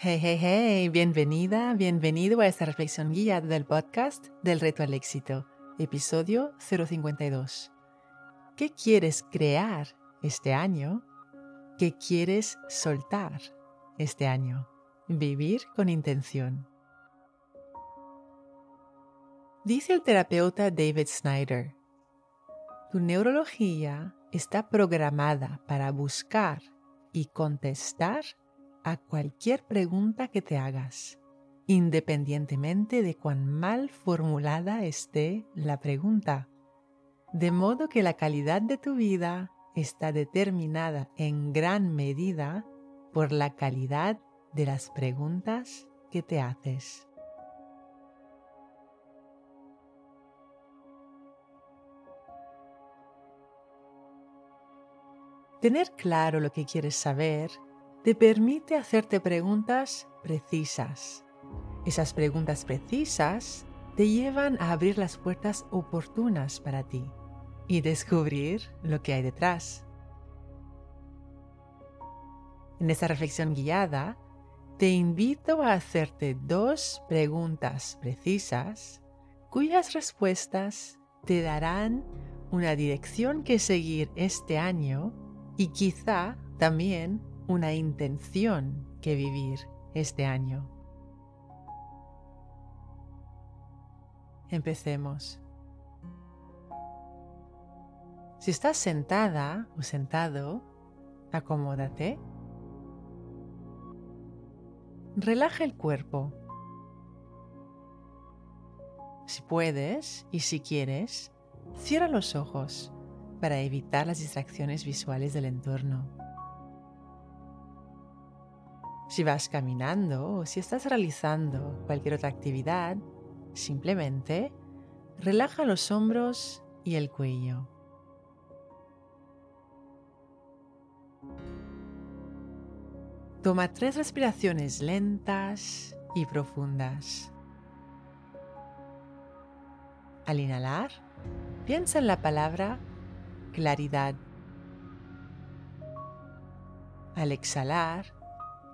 Hey, hey, hey, bienvenida, bienvenido a esta reflexión guiada del podcast del reto al éxito, episodio 052. ¿Qué quieres crear este año? ¿Qué quieres soltar este año? Vivir con intención. Dice el terapeuta David Snyder, tu neurología está programada para buscar y contestar a cualquier pregunta que te hagas, independientemente de cuán mal formulada esté la pregunta. De modo que la calidad de tu vida está determinada en gran medida por la calidad de las preguntas que te haces. Tener claro lo que quieres saber te permite hacerte preguntas precisas. Esas preguntas precisas te llevan a abrir las puertas oportunas para ti y descubrir lo que hay detrás. En esta reflexión guiada, te invito a hacerte dos preguntas precisas cuyas respuestas te darán una dirección que seguir este año y quizá también una intención que vivir este año. Empecemos. Si estás sentada o sentado, acomódate. Relaja el cuerpo. Si puedes y si quieres, cierra los ojos para evitar las distracciones visuales del entorno. Si vas caminando o si estás realizando cualquier otra actividad, simplemente relaja los hombros y el cuello. Toma tres respiraciones lentas y profundas. Al inhalar, piensa en la palabra claridad. Al exhalar,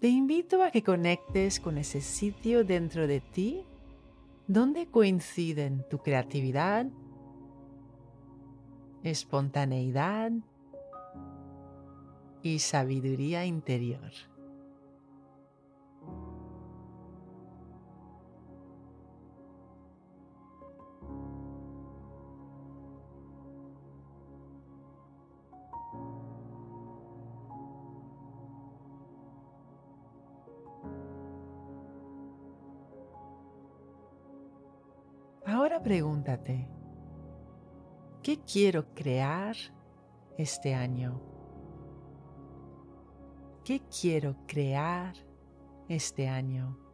Te invito a que conectes con ese sitio dentro de ti donde coinciden tu creatividad, espontaneidad y sabiduría interior. Ahora pregúntate, ¿qué quiero crear este año? ¿Qué quiero crear este año?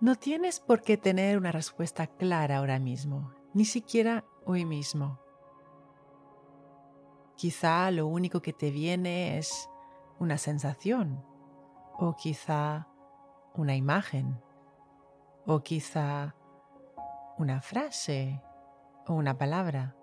No tienes por qué tener una respuesta clara ahora mismo, ni siquiera hoy mismo. Quizá lo único que te viene es una sensación, o quizá una imagen, o quizá una frase o una palabra.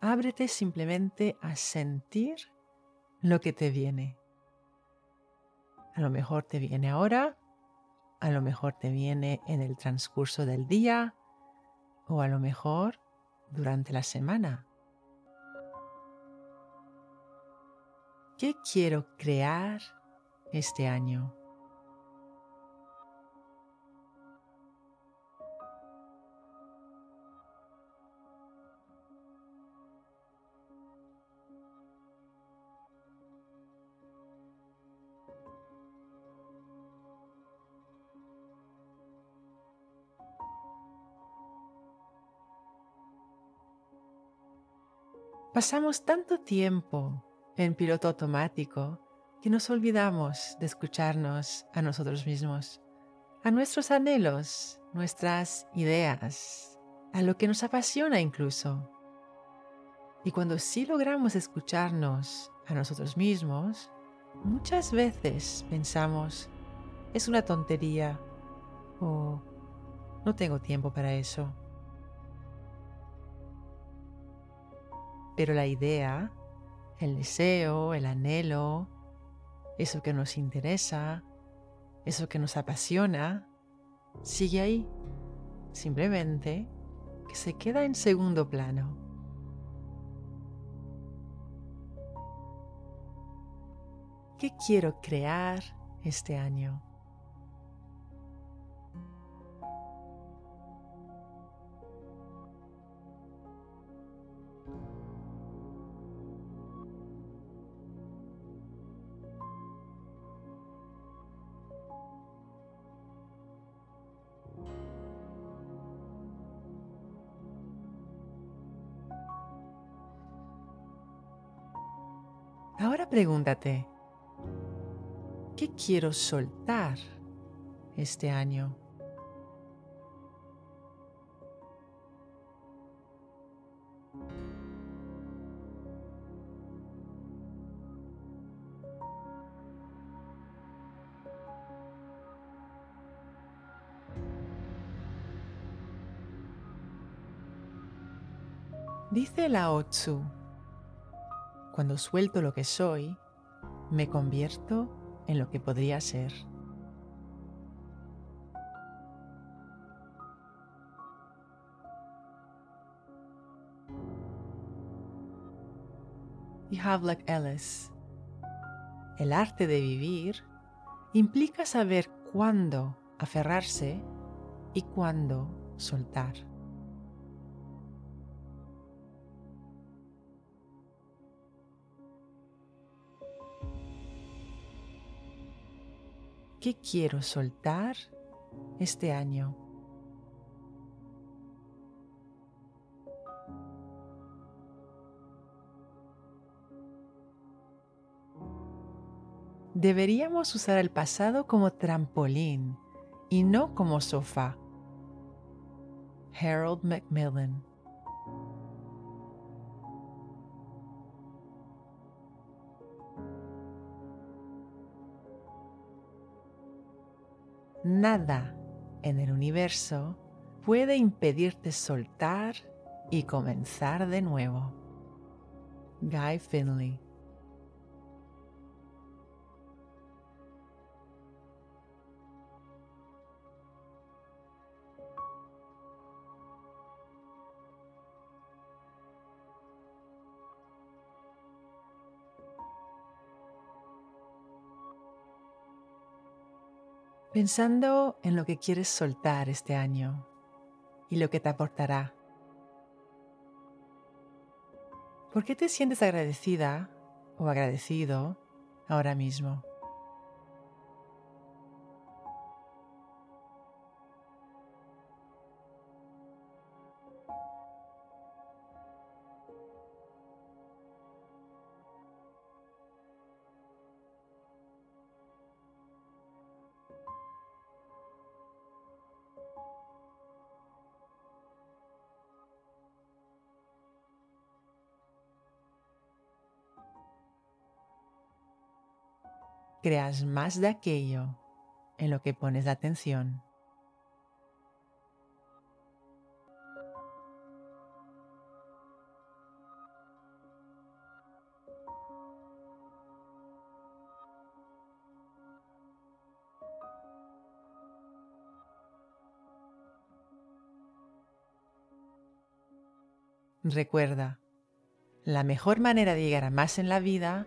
Ábrete simplemente a sentir lo que te viene. A lo mejor te viene ahora, a lo mejor te viene en el transcurso del día o a lo mejor durante la semana. ¿Qué quiero crear este año? Pasamos tanto tiempo en piloto automático que nos olvidamos de escucharnos a nosotros mismos, a nuestros anhelos, nuestras ideas, a lo que nos apasiona incluso. Y cuando sí logramos escucharnos a nosotros mismos, muchas veces pensamos, es una tontería o no tengo tiempo para eso. Pero la idea, el deseo, el anhelo, eso que nos interesa, eso que nos apasiona, sigue ahí, simplemente que se queda en segundo plano. ¿Qué quiero crear este año? Ahora pregúntate, ¿qué quiero soltar este año? Dice Lao Tzu cuando suelto lo que soy, me convierto en lo que podría ser. Y Havlak Ellis. El arte de vivir implica saber cuándo aferrarse y cuándo soltar. ¿Qué quiero soltar este año? Deberíamos usar el pasado como trampolín y no como sofá. Harold Macmillan Nada en el universo puede impedirte soltar y comenzar de nuevo. Guy Finley pensando en lo que quieres soltar este año y lo que te aportará. ¿Por qué te sientes agradecida o agradecido ahora mismo? Creas más de aquello en lo que pones la atención. Recuerda, la mejor manera de llegar a más en la vida